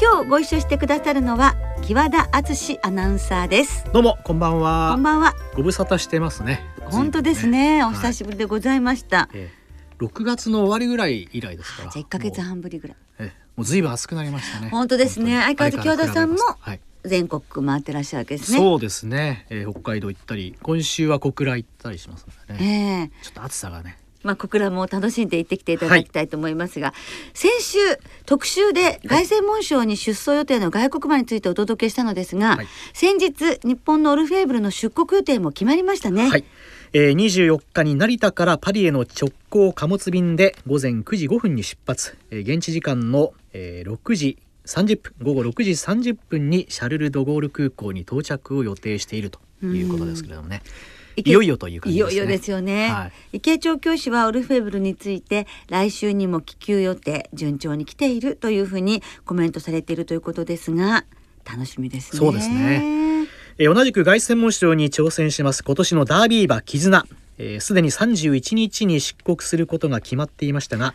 今日ご一緒してくださるのは木和田敦アナウンサーですどうもこんばんは。こんばんはご無沙汰してますね。本当ですねおはい久しぶりでございました、えー6月の終わりぐらい以来ですから。じゃあ1ヶ月半ぶりぐらいえーもうずいぶん暑くなりましたね。本当ですね相変わらず京田さんも。全国回ってらっしゃるわけですねそうですね、えー北海道行ったり、今週は小倉行ったりしますのでね。ええちょっと暑さがね。まあ、小倉も楽しんで行ってきていただきたいと思いますが、先週特集で凱旋門賞に出走予定の外国馬についてお届けしたのですが、はい。先日日本のオルフェーブルの出国予定も決まりましたね。はい。えー、24日に成田からパリへの直行貨物便で午前9時5分に出発、えー現地時間の、えー6時30分午後6時30分にシャルル・ド・ゴール空港に到着を予定しているということですけれどもね。池いよいよという感いじですね。よいよですよね、はい。池井調教師はオルフェーブルについて来週にも気球予定順調に来ているというふうにコメントされているということですが楽しみですね。そうですね。えー同じく凱旋門賞に挑戦します今年のダービー馬絆。えーすで、に31日に出国することが決まっていましたが、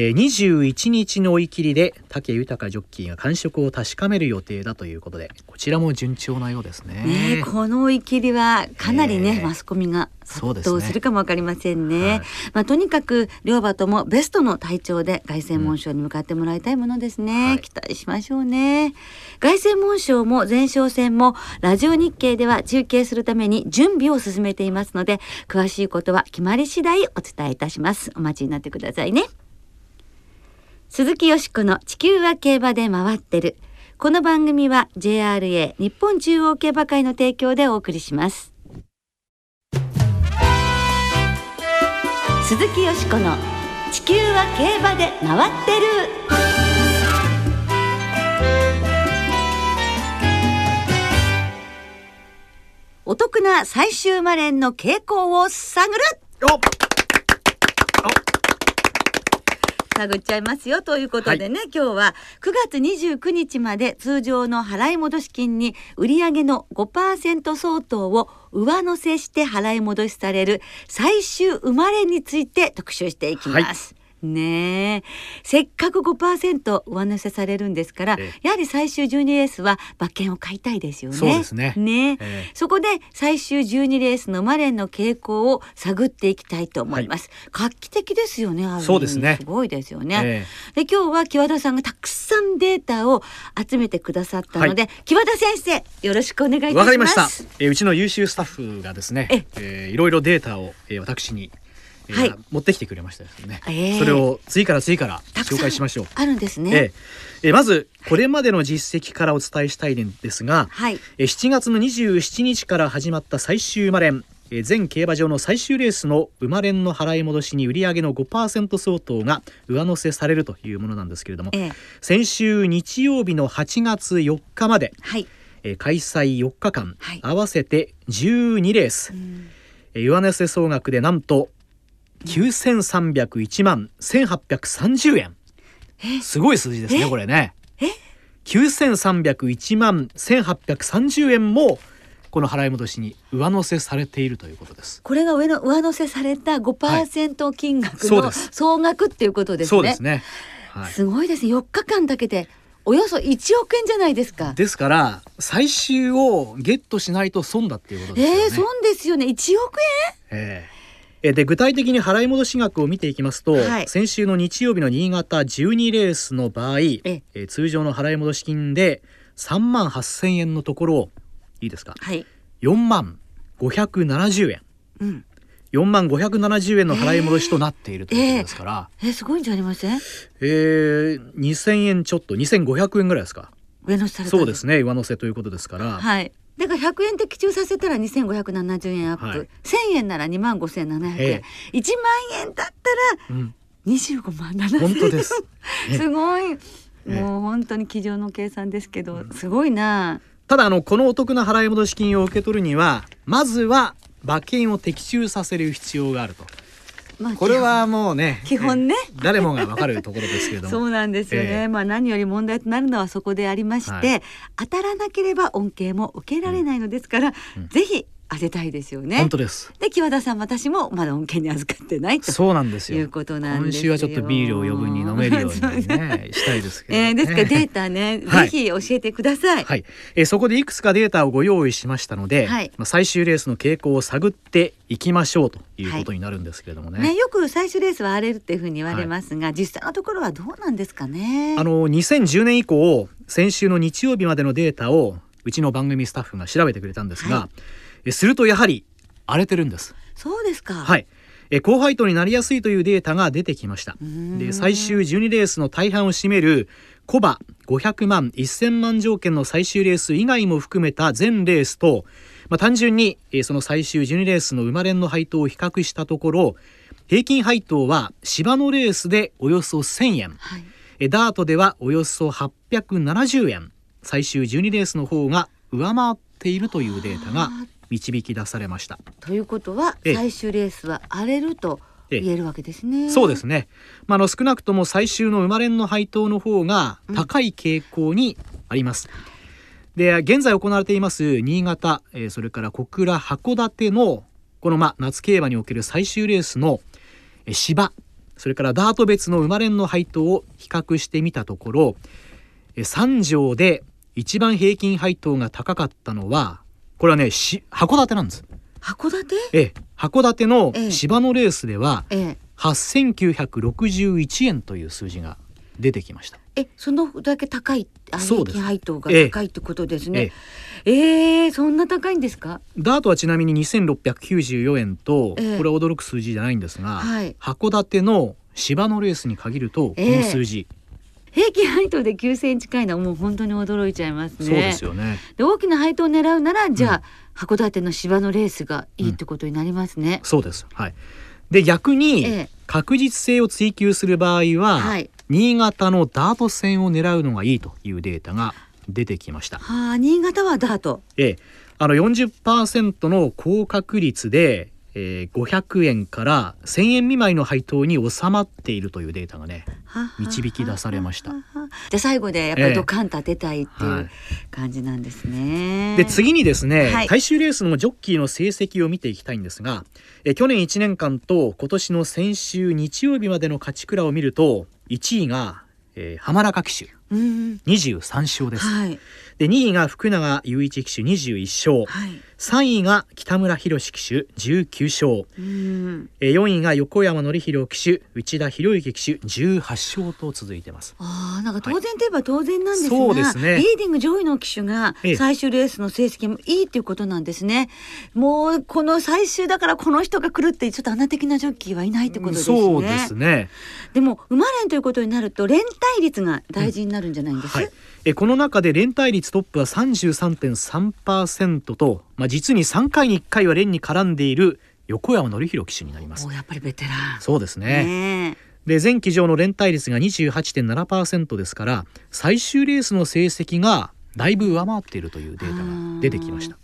えー21日の追い切りで武豊ジョッキーが感触を確かめる予定だということでこちらも順調なようですね。ねえこの追い切りはかなりね、ええマスコミが殺到するかもわかりませんね。はいまあとにかく両馬ともベストの体調で凱旋門賞に向かってもらいたいものですね。はい期待しましょうね。凱旋門賞も前哨戦もラジオ日経では中継するために準備を進めていますので詳しいことは決まり次第お伝えいたします。お待ちになってくださいね。鈴木よしこの地球は競馬で回ってる。この番組は JRA 日本中央競馬会の提供でお送りします。鈴木よしこの地球は競馬で回ってる。お得な最終マレンの傾向を探るお探っちゃいますよということでね、今日は9月29日まで通常の払い戻し金に売上の5%相当を上乗せして払い戻しされる最終生まれについて特集していきます。ねえせっかく5%上乗せされるんですから、えやはり最終12レースは馬券を買いたいですよね。そうですねねええそこで最終12レースのマレンの傾向を探っていきたいと思います。画期的ですよね。そうですねすごいですよね。えで今日は木和田さんがたくさんデータを集めてくださったので、木和田先生よろしくお願いいたします。わかりました。えーうちの優秀スタッフがですねえ、えーいろいろデータを、えー私に、えーはい。持ってきてくれましたですね、えーそれを次から次から紹介しましょう。あるんですね。えーえーまずこれまでの実績からお伝えしたいんですが、はい。えー7月の27日から始まった最終馬連えー全競馬場の最終レースの馬連の払い戻しに売上の5%相当が上乗せされるというものなんですけれどもええ。先週日曜日の8月4日まではい。えー開催4日間、はい。合わせて12レース、えー上乗せ総額でなんと9301万1830円。え？すごい数字ですねえ？これね。え？9301万1830円もこの払い戻しに上乗せされているということです。これが上の上乗せされた5%金額のそうです。総額っていうことですね。そうですね、はい、すごいですね。4日間だけでおよそ1億円じゃないですか。ですから最終をゲットしないと損だっていうことですよね。ええ損ですよね。1億えええで具体的に払い戻し額を見ていきますと、はい先週の日曜日の新潟12レースの場合、ええー通常の払い戻し金で3万8,000円のところいいですか？円。はい。4万570円うん。4万570円の払い戻しとなっているということですから、えすごいんじゃありません？えー2,000円ちょっと2,500円ぐらいですか？上乗せそうですね上乗せということですから、はい。だから100円的中させたら2570円アップ、はい。1000円なら2万5700円、え1万円だったらうん、25万7千円。本当です。ごい。ええ。もう本当に机上の計算ですけど、すごいな。ただあのこのお得な払い戻し金を受け取るにはまずは馬券を的中させる必要があるとまあこれはもうね基本ね。え誰もがわかるところですけれども。そうなんですよね、ええ。まあ何より問題となるのはそこでありまして、はい。当たらなければ恩恵も受けられないのですから、うん。ぜひ当てたいですよね。本当です。で木和田さん私もまだ恩恵に預かってないと。そうなんですよ。いうことなん今ですよ。週はちょっとビールを余分に飲めるようにね したいですけど、ね。えー、ですからデータね、はい。ぜひ教えてください。はい、えーそこでいくつかデータをご用意しましたので、はい。まあ、最終レースの傾向を探っていきましょうということになるんですけれどもね。ね、よく最終レースは荒れるっていうふうに言われますが、実際のところはどうなんですかね。あの2010年以降先週の日曜日までのデータをうちの番組スタッフが調べてくれたんですが、はえするとやはり荒れてるんです。そうですか。はいえ高配当になりやすいというデータが出てきましたで最終12レースの大半を占めるコバ500万1000万条件の最終レース以外も含めた全レースと、まあ、単純にえーその最終12レースの生まれんの配当を比較したところ平均配当は芝のレースでおよそ1000円はい。えダートではおよそ870円最終12レースの方が上回っているというデータが導き出されました。ということはええ最終レースは荒れると言えるわけですね。そうですね、まあ、あの少なくとも最終の生まれんの配当の方が高い傾向にあります。で現在行われています新潟、えーそれから小倉函館のこのまあ夏競馬における最終レースのえー芝それからダート別の生まれんの配当を比較してみたところえー3条で一番平均配当が高かったのはこれはねし函館なんです。函館？ええ函館のええ芝のレースでは、え8961円という数字が出てきました。え、え、そのだけ高い平均配当がええ高いってことですえね。ええそんな高いんですか？ダートはちなみに2694円と、ええこれは驚く数字じゃないんですが、はい函館の芝のレースに限るとこええの数字、平均配当で9センチ近いのはもう本当に驚いちゃいますね。そうですよね。で大きな配当を狙うならじゃあ、函館の芝のレースがいいってことになりますね。そうです。はい。で逆に、ええ確実性を追求する場合は、はい新潟のダート戦を狙うのがいいというデータが出てきました。はあ新潟はダート。ええ、あの40%の高確率で、えー、500円から1000円未満の配当に収まっているというデータがねはは導き出されました。ははじゃあ最後でやっぱええ。りドカンと当てたいってはい。いう感じなんですね。で次にですね、はい。最終レースのジョッキーの成績を見ていきたいんですがえ去年1年間と今年の先週日曜日までの勝ち倉を見ると1位が、えー浜中騎手うん23勝です、はいで2位が福永雄一騎手21勝はい。3位が北村博騎手19勝うん。えー4位が横山典弘騎手内田博之騎手18勝と続いてますああなんか当然といえば当然なんですが、そうですねリーディング上位の騎手がええ最終レースの成績もいいっていうことなんですね。もうこの最終だからこの人が来るってちょっと穴的なジョッキーはいないってことですね。そうですねでも馬連ということになると連帯率が大事になるんじゃないんです？はい、えこの中で連帯率トップは33.3%と、まあ、実に3回に1回は連に絡んでいる横山典弘騎手になりますお。やっぱりベテラン。そうですねねで前騎乗の連帯率が28.7%ですから最終レースの成績がだいぶ上回っているというデータが出てきました。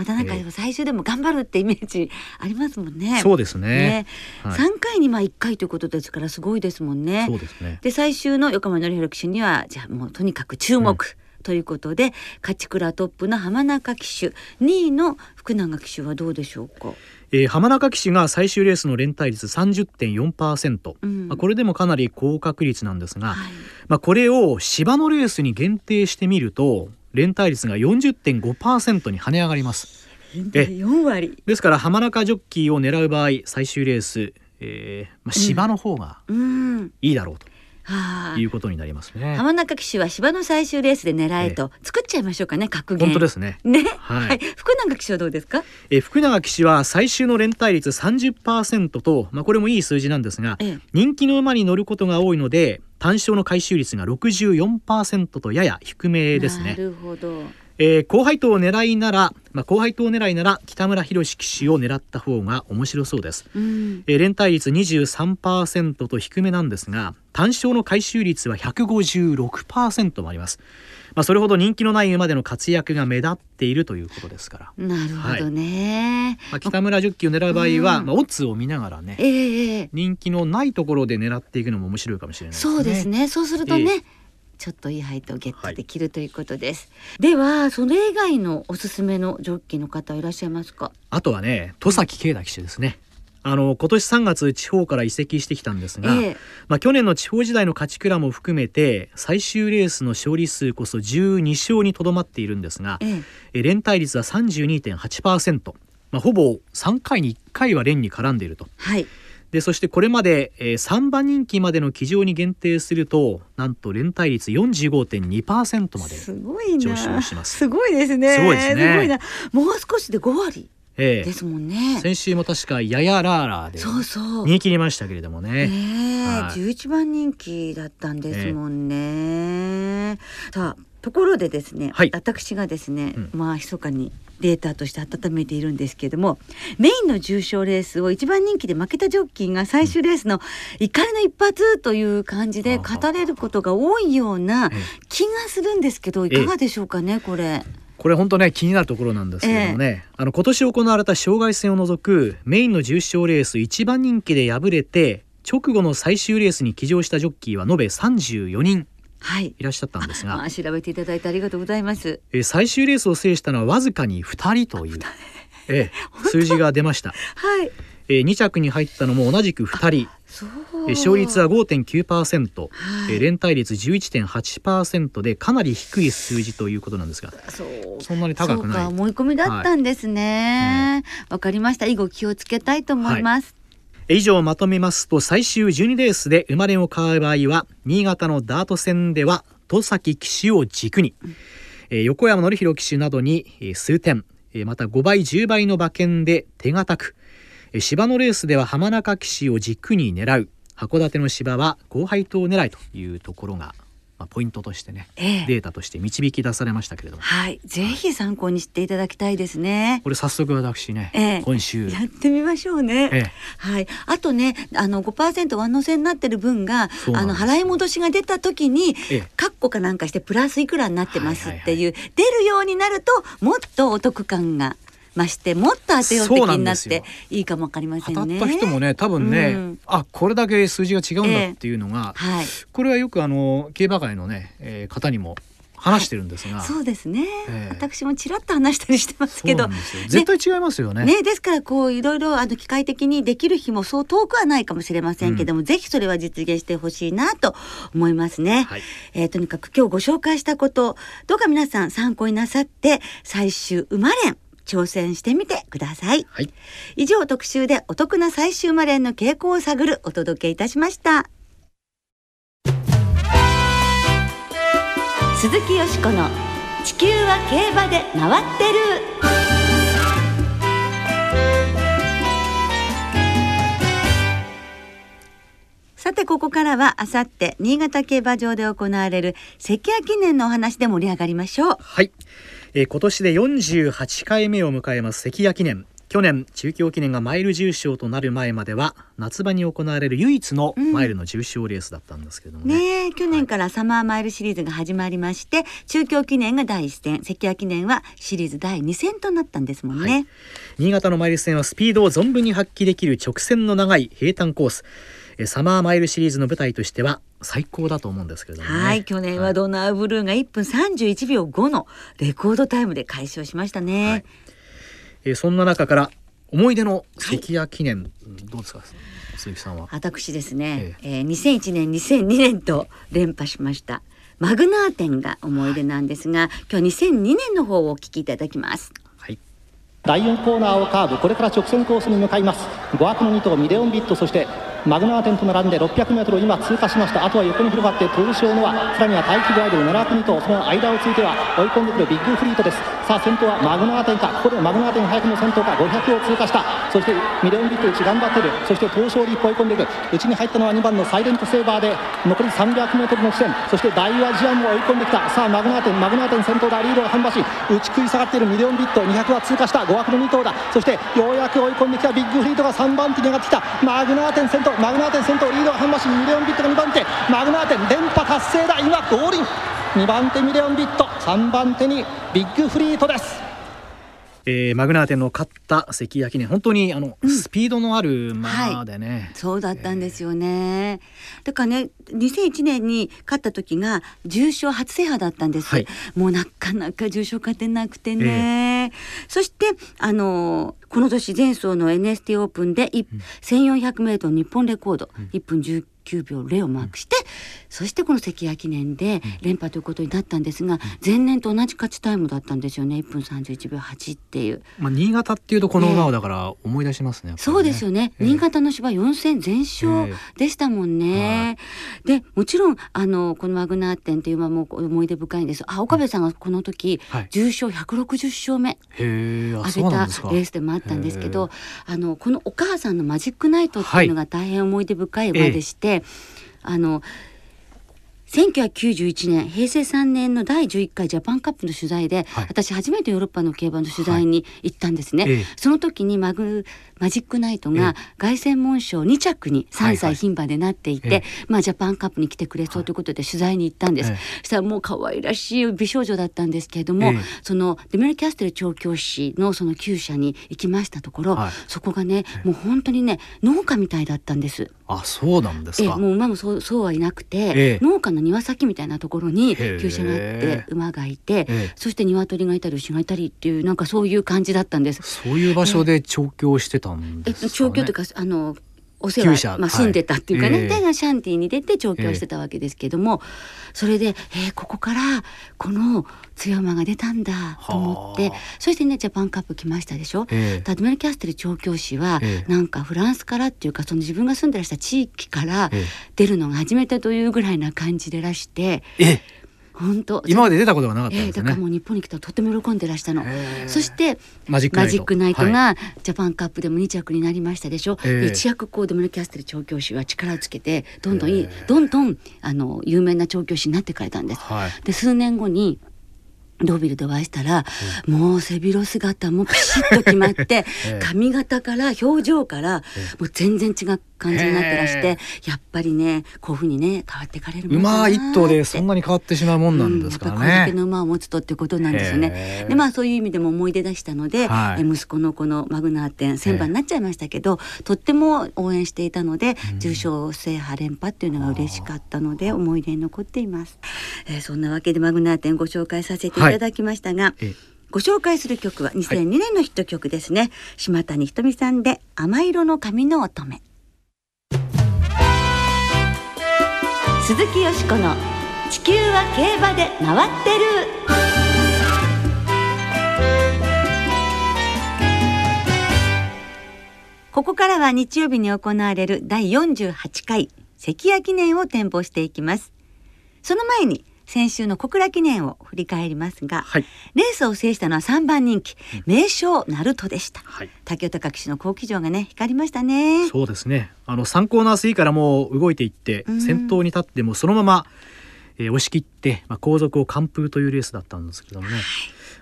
またなんかええ最終でも頑張るってイメージありますもんね。そうですね。ね、はい。3回にまあ1回ということですからすごいですもんね。そうですね。で最終の横浜典弘騎手にはじゃあもうとにかく注目、ということで勝ち倉トップの浜中騎手2位の福永騎手はどうでしょうか？えー浜中騎手が最終レースの連帯率30.4%、うん。まあ、これでもかなり高確率なんですが、はい。まあ、これを芝のレースに限定してみると連帯率が40.5%に跳ね上がります4割。ですから浜中ジョッキーを狙う場合最終レース、えーまあ、芝の方がうん。いいだろうはあということになりますね、浜中騎手は芝の最終レースで狙えと、作っちゃいましょうかね格言。本当ですねね。はいはい。福永騎手はどうですか？えー福永騎手は最終の連帯率30%と、まあ、これもいい数字なんですが、ええ人気の馬に乗ることが多いので単勝の回収率が64%とやや低めですなね、るほど。えー、後輩党を狙いなら、まあ、後輩党狙いなら北村博騎手を狙った方が面白そうです、うん、えー、連帯率23%と低めなんですが単勝の回収率は156%もあります。まあ、それほど人気のない馬での活躍が目立っているということですから。なるほどね、はい、まあ、北村ジョッキーを狙う場合は、うん、まあ、オッズを見ながらね、えー、人気のないところで狙っていくのも面白いかもしれない、ね、そうですね。そうするとね、えーちょっといい配当をゲットできるということです、はい、ではそれ以外のおすすめのジョッキーの方いらっしゃいますか？あとはね戸崎圭太騎手ですね、あの今年3月地方から移籍してきたんですが、ええ、まあ、去年の地方時代の勝ち倉も含めて最終レースの勝利数こそ12勝にとどまっているんですが、ええ、連帯率は32.8%、まあ、ほぼ3回に1回は連に絡んでいると。はいでそしてこれまで、えー、3番人気までの騎乗に限定するとなんと連帯率45.2%まで上昇します。すごいですね。すごいですね。すごいな。もう少しで5割ええ、ですもんね。先週も確かややラーラーで逃げ切りましたけれどもね。ね、はい、11番人気だったんですもんね、さあところでですね、はい、私がですね、うん、まあ密かにデータとして温めているんですけれどもメインの重賞レースを一番人気で負けたジョッキーが最終レースの怒りの一発という感じで語れることが多いような気がするんですけどいかがでしょうかねこれ。これ本当ね気になるところなんですけどもね、えー、あの今年行われた障害戦を除くメインの重賞レース一番人気で敗れて直後の最終レースに騎乗したジョッキーは延べ34人い。らっしゃったんですが、まあ、調べていただいてありがとうございます、えー、最終レースを制したのはわずかに2人という、えー、数字が出ました、はい。えー、2着に入ったのも同じく2人。勝率は5.9%、はい、連帯率11.8%でかなり低い数字ということなんですが。そんなに高くない。思い込みだったんですね。わ、はい、かりました。以後気をつけたいと思います、はい、以上まとめますと最終12レースで生まれを買う場合は新潟のダート戦では戸崎騎手を軸に、うん、横山典弘騎手などに数点また5倍10倍の馬券で手堅く芝のレースでは浜中騎士を軸に狙う。函館の芝は高配当狙いというところがまあ、ポイントとしてね、ええ、データとして導き出されましたけれども。はい。ぜひ参考にしていただきたいですね。これ早速私ね、え、今週。やってみましょうね、はい。あとねあの5%上乗せになってる分があの払い戻しが出た時に、カッコかなんかしてプラスいくらになってますっていう、出るようになるともっとお得感がましてもっと当てよう的になっていいかもわかりませんね。当たった人もね多分ね、うん、あこれだけ数字が違うんだっていうのが、えーはい、これはよくあの競馬界のね、えー、方にも話してるんですが、はい、そうですね、えー、私もちらっと話したりしてますけど。絶対違いますよね。ねですからこういろいろあの機械的にできる日もそう遠くはないかもしれませんけども、うん、ぜひそれは実現してほしいなと思いますね、はい、えー、とにかく今日ご紹介したことどうか皆さん参考になさって最終生まれん挑戦してみてください、はい、以上特集でお得な最終マレンの傾向を探るお届けいたしました。鈴木よしこの地球は競馬で回ってる。さてここからはあさって新潟競馬場で行われる関谷記念のお話で盛り上がりましょう。はいえー、今年で48回目を迎えます関谷記念。去年中京記念がマイル重賞となる前までは夏場に行われる唯一のマイルの重賞レースだったんですけどもね。うん、ね去年からサマーマイルシリーズが始まりまして、はい、中京記念が第1戦関谷記念はシリーズ第2戦となったんですもんね、はい、新潟のマイル戦はスピードを存分に発揮できる直線の長い平坦コースサマーマイルシリーズの舞台としては最高だと思うんですけれども、ね、はい去年はドナーブルーが1分31秒5のレコードタイムで快勝しましたね、はい、えー、そんな中から思い出の関谷記念、はい、どうですか？鈴木さんは？私ですね、ええ。えー、2001年2002年と連覇しました。マグナー店が思い出なんですが、はい、今日2002年の方をお聞きいただきます。はい。第4コーナーをカーブこれから直線コースに向かいます。5枠の2頭ミレオンビットそしてマグナーテンと並んで 600m を今通過しました。あとは横に広がってトウショウのさらには大気ブアイドル奈良国とその間をついては追い込んでくるビッグフリートです。さあ先頭はマグナーテンか。ここでマグナーテン早くも先頭か500を通過した。そしてミレオンビット内頑張ってる。そしてトウショウリープ追い込んでいく。内に入ったのは2番のサイレントセーバーで残り 300m の地点。そしてダイワジアンも追い込んできた。さあマグナーテンマグナーテン先頭だリードが半馬身内食い下がっているミレオンビット。200は通過した。5枠の2頭だ。そしてようやく追い込んできたビッグフリートが3番手に上がってきた。マグナーテン先頭。マグナーテン先頭リードは半馬身ミレオンビットが2番手。マグナーテン連覇達成だ。今ゴールイン。2番手ミレオンビット。3番手にビッグフリートです。えー、マグナーテンの勝った関焼ね本当にあの、うん、スピードのある馬でね、はい、そうだったんですよね、えー、だからね2001年に勝った時が重賞初制覇だったんです、はい、もうなかなか重賞勝てなくてね、えー、そしてあのこの年前走の NST オープンで、うん、1400メートル日本レコード、うん、1分19 9秒0をマークして、うん、そしてこの関谷記念で連覇ということになったんですが、うん、前年と同じ勝ちタイムだったんですよね。1分31秒8っていう。まあ、新潟っていうとこの馬をだから思い出しますね。ね。そうですよね、えー、新潟の芝4戦全勝でしたもんね。えー、でもちろんあのこのマグナーテンという馬も思い出深いんです。あ岡部さんがこの時、はい、重賞160勝目挙げたレースでもあったんですけどあのこのお母さんのマジックナイトっていうのが大変思い出深い馬でして、はいあの1991年平成3年の第11回ジャパンカップの取材で、はい、私初めてヨーロッパの競馬の取材に行ったんですね、はい、その時にマグマジックナイトが凱旋門賞2着に3歳牝馬でなっていて、はいはい、まあジャパンカップに来てくれそうということで取材に行ったんです、そしたらもう可愛らしい美少女だったんですけれども、そのデメルキャステル調教師のその厩舎に行きましたところ、そこがねもう本当にね農家みたいだったんです。あそうなんですか。もう馬もそうそうはいなくて、農家の庭先みたいなところに厩舎があって馬がいて、そして鶏がいたり牛がいたりっていうなんかそういう感じだったんです。そういう場所で調教してたんですか、ね、えっと、調教というかあのお世話、まあ、住んでたっていうかね、はい、でシャンティに出て調教してたわけですけども、えー、それで、えー、ここからこの強馬が出たんだと思ってそしてねジャパンカップ来ましたでしょ、えー、タドメル・キャステル調教師は、えー、なんかフランスからっていうかその自分が住んでらした地域から出るのが初めてというぐらいな感じでらして。えー本当。今まで出たことがなかったんですね、えー、だからもう日本に来たらとても喜んでらしたの。そしてマジックナイト。がジャパンカップでも2着になりましたでしょ、えー、一躍こうドメルキャステル調教師は力をつけてどんどんいい、どんどんあの有名な調教師になってくれたんです、はい、で数年後にドービルでお会いしたら、うん、もう背広姿もピシッと決まって、髪型から表情から、もう全然違う感じになってらしてやっぱりねこういうふうにね変わってかれる馬一頭でそんなに変わってしまうもんなんですかね、うん、これだけの馬を持つとってことなんですよねでまあそういう意味でも思い出出したので、はい、息子のこのマグナー店千番になっちゃいましたけどとっても応援していたので、重賞制覇連覇っていうのが嬉しかったので思い出に残っています、えー、そんなわけでマグナー店ご紹介させていただきましたが、はい。ご紹介する曲は2002年のヒット曲ですね、はい、島谷ひとみさんで甘色の髪の乙女鈴木よしこの地球は競馬で回ってる。ここからは日曜日に行われる第48回関谷記念を展望していきます。その前に先週の小倉記念を振り返りますが、はい、レースを制したのは3番人気、名称ナルトでした、はい、竹豊騎手の好騎乗がね光りましたね。そうですね。あの3コーナー過ぎからもう動いていって先頭に立ってもそのまま、えー、押し切って、まあ、後続を完封というレースだったんですけどもね、はい。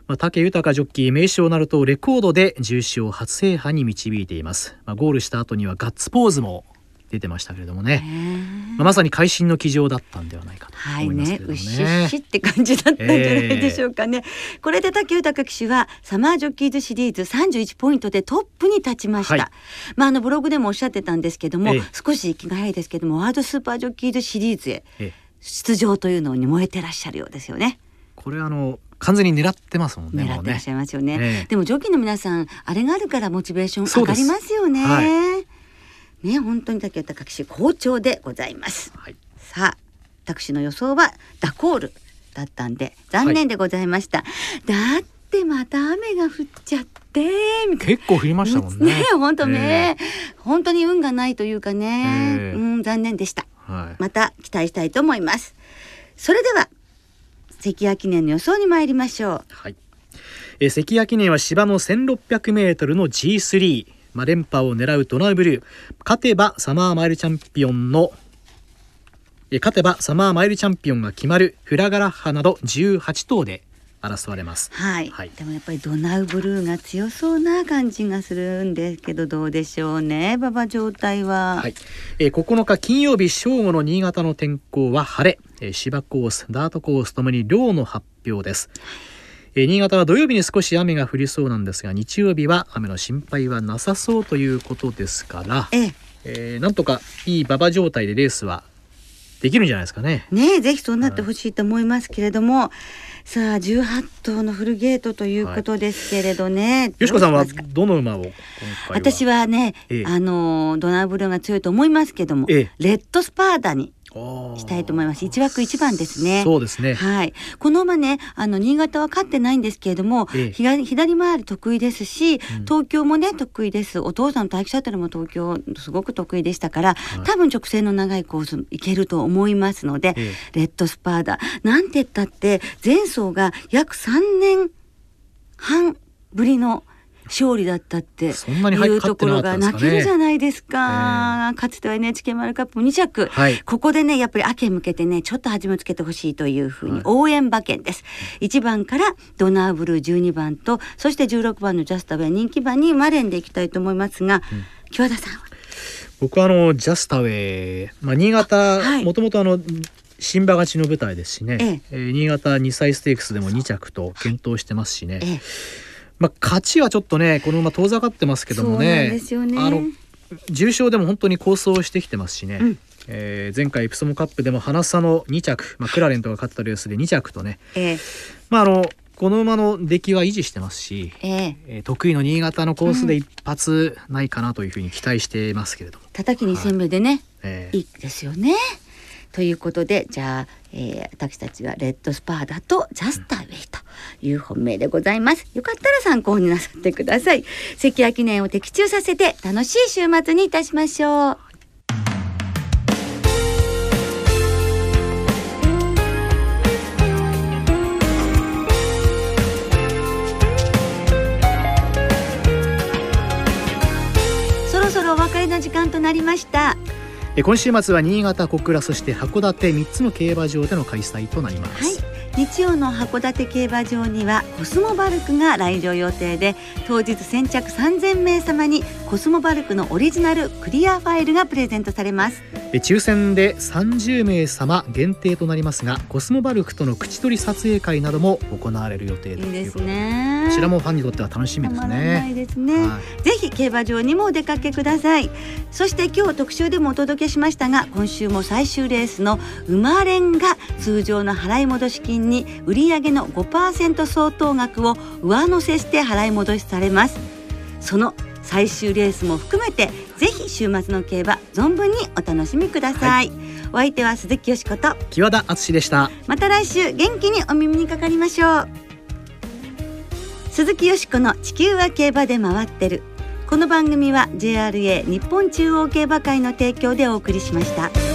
まあ、武豊ジョッキー名称なるとレコードで重賞初制覇に導いています、まあ、ゴールした後にはガッツポーズも出てましたけれどもね、まあ、まさに会心の騎乗だったんではないかと思いますけどね。はいね、うしって感じだったんじゃないでしょうかね。えー、これで武豊騎手はサマージョッキーズシリーズ31ポイントでトップに立ちました。はい、まああのブログでもおっしゃってたんですけども、えー、少し気が早いですけどもワールドスーパージョッキーズシリーズへ出場というのに燃えてらっしゃるようですよね。これあの完全に狙ってますもんね。狙ってらっしゃいますよね。ねでもジョッキーの皆さんあれがあるからモチベーション上がりますよね。ね本当に竹豊騎手好調でございます、はい、さあ私の予想はダコールだったんで残念でございました、はい、だってまた雨が降っちゃっててみたいな。結構降りましたもんね。ね本当ね、本当に運がないというかね、ええうん残念でした。はい。また期待したいと思います。それでは関谷記念の予想に参りましょう。はい。えー関谷記念は芝の1600メートルの G3、まあ、連覇を狙うドナウブルー。勝てばサマーマイルチャンピオンのえー勝てばサマーマイルチャンピオンが決まるフラガラッハなど18頭で争われます。はい、はい。でもやっぱりドナウブルーが強そうな感じがするんですけどどうでしょうね馬場状態は、はい、えー9日金曜日正午の新潟の天候は晴れ、えー芝コースダートコースともに量の発表です、えー新潟は土曜日に少し雨が降りそうなんですが日曜日は雨の心配はなさそうということですから、ええ。えーなんとかいい馬場状態でレースはできるんじゃないですかね。ねえぜひそうなってほしいと思いますけれども、さあ18頭のフルゲートということですけれどね、よしこさんはどの馬を私はね、ええ。あのドナウブルーが強いと思いますけども、ええ。レッドスパーダにししたいと思います。一枠一番ですね。そうですね。はい。この馬ね、あの新潟は勝ってないんですけれども、ええ。左左回り得意ですし、ん。東京もね得意です。お父さんの待機シャトルも東京すごく得意でしたから、はい。多分直線の長いコースいけると思いますので、えレッドスパーダなんて言ったって前走が約3年半ぶりの勝利だったっていうところが泣けるじゃないですか。かつては NHK マルカップ2着、はい。ここでねやっぱり秋へ向けてねちょっと始めつけてほしいというふうはい。に応援馬券です、1番からドナーブルー12番とそして16番のジャスタウェイ人気馬にマレンでいきたいと思いますが、木和田さんは？僕はあのジャスタウェイ、まあ、新潟はい。もともとあの新馬勝ちの舞台ですしね、ええ。えー新潟2歳ステークスでも2着と検討してますしね、ええまあ、勝ちはちょっとねこの馬遠ざかってますけどもそうなんねですよね。あの重賞でも本当に構想してきてますしね、うん。えー前回エプソムカップでも花差の2着、まあ、クラレントが勝ったレースで2着とね、ええ。まあ、あのこの馬の出来は維持してますし、ええ。えー得意の新潟のコースで一発ないかなというふうに期待していますけれども、叩き2戦目でね、えーいいですよね。ということでじゃあ、えー私たちはレッドスパーダとジャスターウェイという本命でございます。よかったら参考になさってください。関谷記念を的中させて楽しい週末にいたしましょう。そろそろお別れの時間となりました。今週末は新潟小倉そして函館3つの競馬場での開催となります、はい、日曜の函館競馬場にはコスモバルクが来場予定で当日先着3000名様にコスモバルクのオリジナルクリアファイルがプレゼントされます。え抽選で30名様限定となりますがコスモバルクとの口取り撮影会なども行われる予定といいですいうことでね。こちらもファンにとっては楽しみですね。ですね、はい。ぜひ競馬場にもお出かけください。そして今日特集でもお届けしましたが今週も最終レースの馬連が通常の払い戻し金に売上の5%相当額を上乗せして払い戻しされます。その最終レースも含めてぜひ週末の競馬存分にお楽しみください、お相手は鈴木よしこと木和田敦でした。また来週元気にお耳にかかりましょう。鈴木よしこの地球は競馬で回ってる。この番組は JRA 日本中央競馬会の提供でお送りしました。